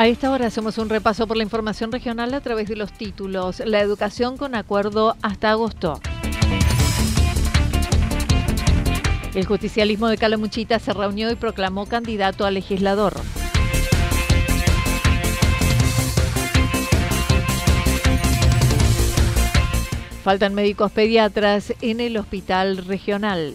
A esta hora hacemos un repaso por la información regional a través de los títulos. La educación con acuerdo hasta agosto. El justicialismo de Calamuchita se reunió y proclamó candidato a legislador. Faltan médicos pediatras en el hospital regional.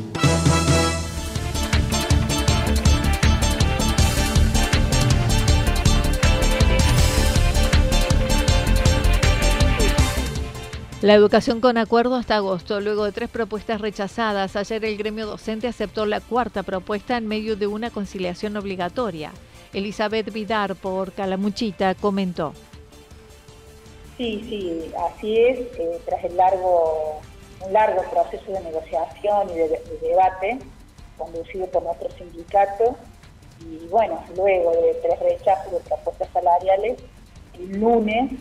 La educación con acuerdo hasta agosto. Luego de tres propuestas rechazadas, ayer el gremio docente aceptó la cuarta propuesta en medio de una conciliación obligatoria. Elizabeth Vidar por Calamuchita comentó. Sí, sí, así es. Eh, tras el largo, un largo proceso de negociación y de, de debate conducido por nuestro sindicato, y bueno, luego de tres rechazos de propuestas salariales, el lunes,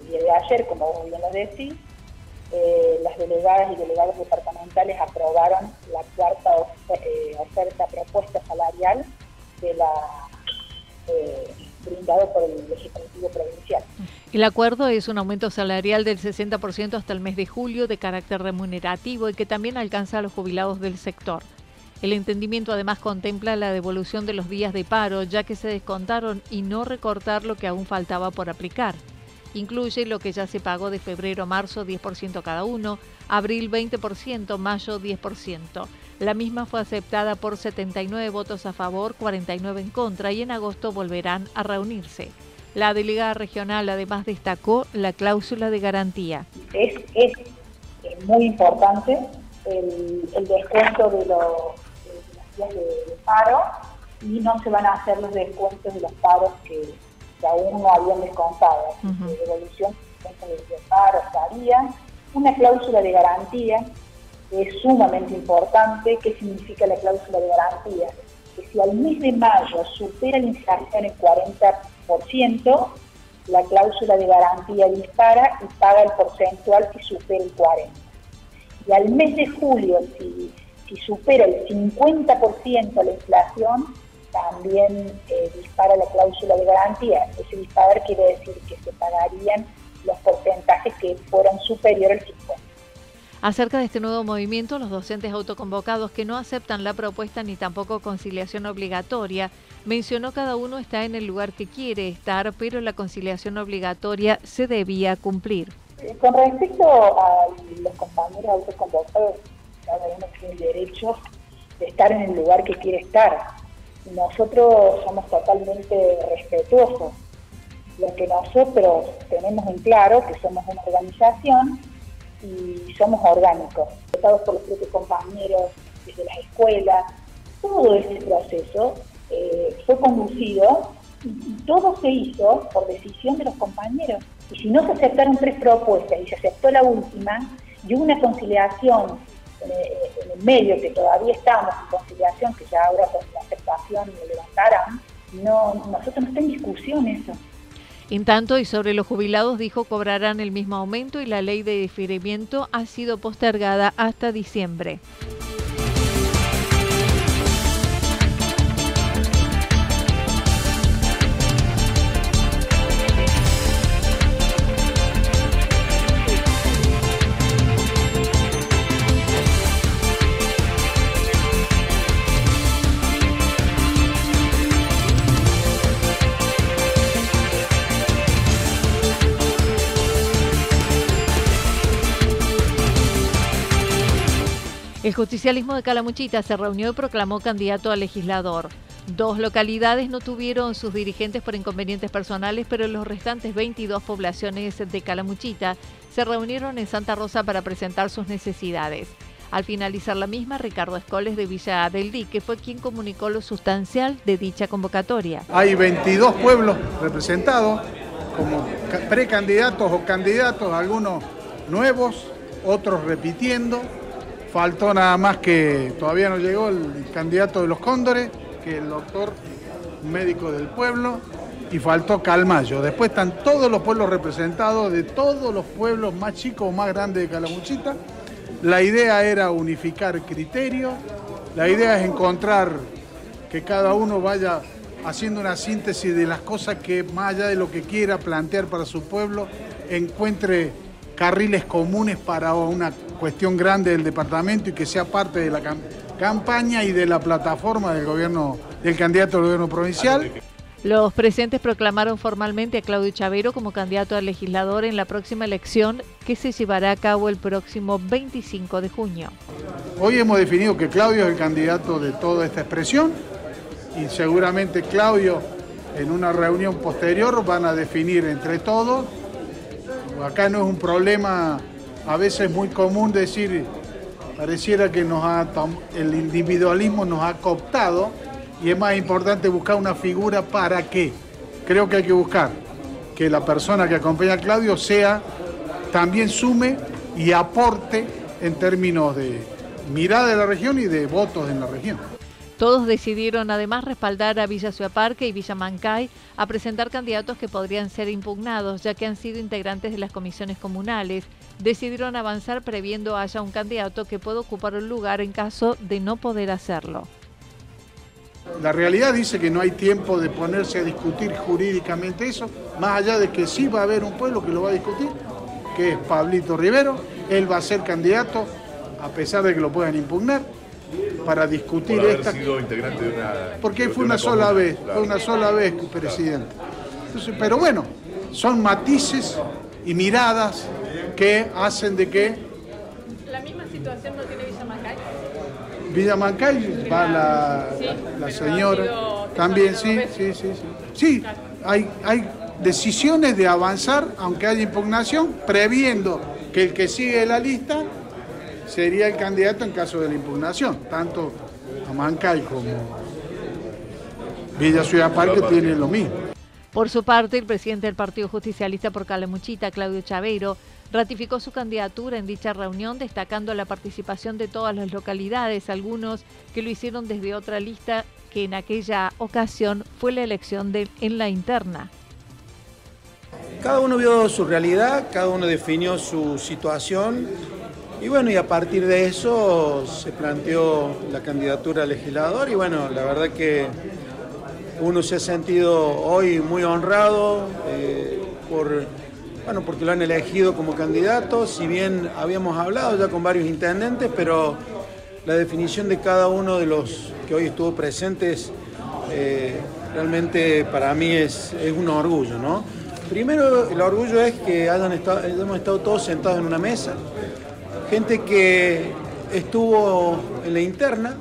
el día de ayer, como vos bien lo decís, eh, las delegadas y delegados departamentales aprobaron la cuarta eh, oferta propuesta salarial de la eh, brindado por el Legislativo Provincial. El acuerdo es un aumento salarial del 60% hasta el mes de julio de carácter remunerativo y que también alcanza a los jubilados del sector. El entendimiento además contempla la devolución de los días de paro, ya que se descontaron y no recortar lo que aún faltaba por aplicar. Incluye lo que ya se pagó de febrero a marzo 10% cada uno, abril 20%, mayo 10%. La misma fue aceptada por 79 votos a favor, 49 en contra y en agosto volverán a reunirse. La delegada regional además destacó la cláusula de garantía. Es, es, muy importante el, descuento de los, días de, paro y no se van a hacer los descuentos de los paros que, que aún no habían descontado. de devolución de paro estaría. Una cláusula de garantía es sumamente importante. ¿Qué significa la cláusula de garantía? Que si al mes de mayo supera la inflación el 40%, la cláusula de garantía dispara y paga el porcentual si supera el 40%. Y al mes de julio, si, si supera el 50% la inflación, también eh, dispara la cláusula de garantía. Ese disparar quiere decir que se pagarían los porcentajes que fueran superiores al 50. Acerca de este nuevo movimiento, los docentes autoconvocados que no aceptan la propuesta ni tampoco conciliación obligatoria, mencionó cada uno está en el lugar que quiere estar, pero la conciliación obligatoria se debía cumplir. Eh, con respecto a los compañeros autoconvocados, cada uno tiene el derecho de estar en el lugar que quiere estar nosotros somos totalmente respetuosos. Lo que nosotros tenemos en claro, que somos una organización y somos orgánicos, tratados por los propios compañeros desde las escuelas, todo ese proceso eh, fue conducido y, todo se hizo por decisión de los compañeros. Y si no se aceptaron tres propuestas y se aceptó la última, y hubo una conciliación en el, medio, que todavía estamos en conciliación, que ya ahora con la aceptación lo levantarán, no, nosotros no está en discusión eso. En tanto, y sobre los jubilados, dijo cobrarán el mismo aumento y la ley de diferimiento ha sido postergada hasta diciembre. El justicialismo de Calamuchita se reunió y proclamó candidato a legislador. Dos localidades no tuvieron sus dirigentes por inconvenientes personales, pero los restantes 22 poblaciones de Calamuchita se reunieron en Santa Rosa para presentar sus necesidades. Al finalizar la misma, Ricardo Escoles de Villa del Dique fue quien comunicó lo sustancial de dicha convocatoria. Hay 22 pueblos representados como precandidatos o candidatos, algunos nuevos, otros repitiendo Faltó nada más que todavía no llegó el candidato de los Cóndores, que el doctor médico del pueblo, y faltó Calmayo. Después están todos los pueblos representados de todos los pueblos más chicos o más grandes de Calamuchita. La idea era unificar criterios, la idea es encontrar que cada uno vaya haciendo una síntesis de las cosas que más allá de lo que quiera plantear para su pueblo, encuentre carriles comunes para una cuestión grande del departamento y que sea parte de la campaña y de la plataforma del gobierno, del candidato al gobierno provincial. Los presentes proclamaron formalmente a Claudio Chavero como candidato a legislador en la próxima elección que se llevará a cabo el próximo 25 de junio. Hoy hemos definido que Claudio es el candidato de toda esta expresión y seguramente Claudio en una reunión posterior van a definir entre todos. Acá no es un problema a veces es muy común decir, pareciera que nos ha, el individualismo nos ha cooptado y es más importante buscar una figura para qué. Creo que hay que buscar que la persona que acompaña a Claudio sea, también sume y aporte en términos de mirada de la región y de votos en la región. Todos decidieron además respaldar a Villa Ciudad y Villa Mancay a presentar candidatos que podrían ser impugnados, ya que han sido integrantes de las comisiones comunales decidieron avanzar previendo haya un candidato que pueda ocupar un lugar en caso de no poder hacerlo. La realidad dice que no hay tiempo de ponerse a discutir jurídicamente eso, más allá de que sí va a haber un pueblo que lo va a discutir, que es Pablito Rivero, él va a ser candidato, a pesar de que lo puedan impugnar, para discutir esta. Porque fue una, sola vez, fue una sola vez presidente. pero bueno, son matices y miradas que hacen de que... ¿La misma situación no tiene Villa Mancay? Villa Mancay va la, la señora, también sí, sí, sí, sí. Sí, hay, hay decisiones de avanzar, aunque haya impugnación, previendo que el que sigue la lista sería el candidato en caso de la impugnación, tanto a Mancay como Villa Ciudad Parque tienen lo mismo. Por su parte, el presidente del Partido Justicialista por Calamuchita, Claudio Chaveiro, ratificó su candidatura en dicha reunión, destacando la participación de todas las localidades, algunos que lo hicieron desde otra lista que en aquella ocasión fue la elección en la interna. Cada uno vio su realidad, cada uno definió su situación y bueno, y a partir de eso se planteó la candidatura a legislador y bueno, la verdad que uno se ha sentido hoy muy honrado eh, por bueno, porque lo han elegido como candidato, si bien habíamos hablado ya con varios intendentes, pero la definición de cada uno de los que hoy estuvo presentes eh, realmente para mí es, un orgullo, ¿no? Primero, el orgullo es que hayan estado, hemos estado todos sentados en una mesa, gente que estuvo en la interna,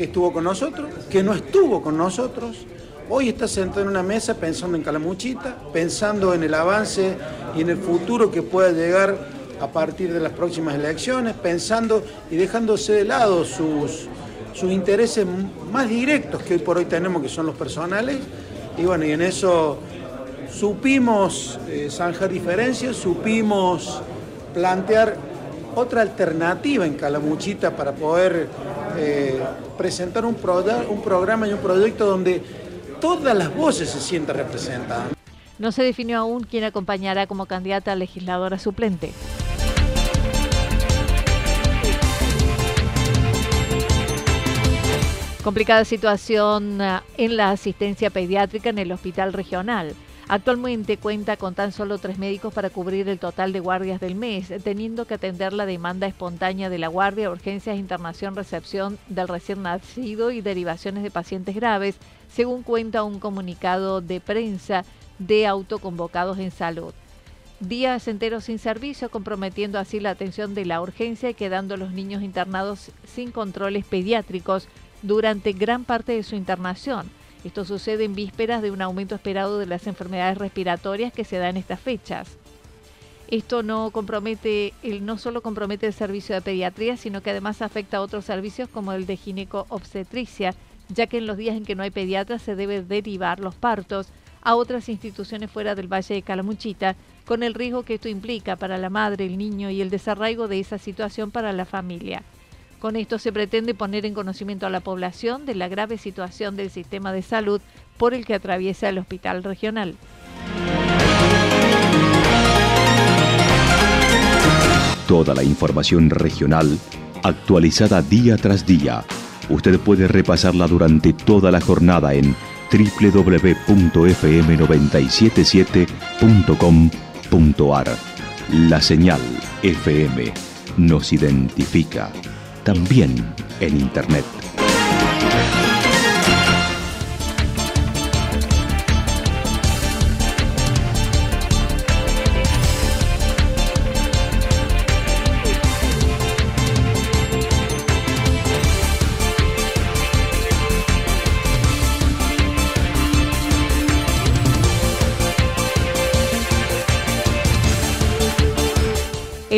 que estuvo con nosotros, que no estuvo con nosotros, Hoy está sentado en una mesa pensando en Calamuchita, pensando en el avance y en el futuro que pueda llegar a partir de las próximas elecciones, pensando y dejándose de lado sus, sus intereses más directos que hoy por hoy tenemos, que son los personales. Y bueno, y en eso supimos eh, zanjar diferencias, supimos plantear otra alternativa en Calamuchita para poder eh, presentar un, un programa y un proyecto donde todas las voces se sientan representadas. No se definió aún quién acompañará como candidata a legisladora suplente. Complicada situación eh, en la asistencia pediátrica en el hospital regional. Actualmente cuenta con tan solo tres médicos para cubrir el total de guardias del mes, teniendo que atender la demanda espontánea de la guardia, urgencias, internación, recepción del recién nacido y derivaciones de pacientes graves, según cuenta un comunicado de prensa de autoconvocados en salud. Días enteros sin servicio, comprometiendo así la atención de la urgencia y quedando los niños internados sin controles pediátricos durante gran parte de su internación. Esto sucede en vísperas de un aumento esperado de las enfermedades respiratorias que se da en estas fechas. Esto no compromete, no solo compromete el servicio de pediatría, sino que además afecta a otros servicios como el de gineco-obstetricia, ya que en los días en que no hay pediatras se debe derivar los partos a otras instituciones fuera del Valle de Calamuchita, con el riesgo que esto implica para la madre, el niño y el desarraigo de esa situación para la familia. Con esto se pretende poner en conocimiento a la población de la grave situación del sistema de salud por el que atraviesa el hospital regional. Toda la información regional actualizada día tras día. Usted puede repasarla durante toda la jornada en www.fm977.com.ar. La señal FM nos identifica también en Internet.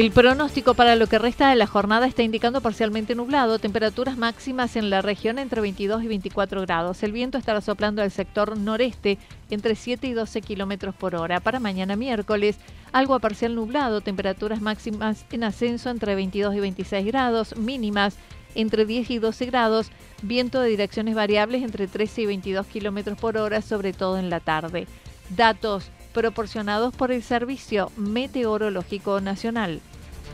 El pronóstico para lo que resta de la jornada está indicando parcialmente nublado, temperaturas máximas en la región entre 22 y 24 grados. El viento estará soplando al sector noreste entre 7 y 12 kilómetros por hora. Para mañana miércoles, algo a parcial nublado, temperaturas máximas en ascenso entre 22 y 26 grados, mínimas entre 10 y 12 grados, viento de direcciones variables entre 13 y 22 kilómetros por hora, sobre todo en la tarde. Datos proporcionados por el Servicio Meteorológico Nacional.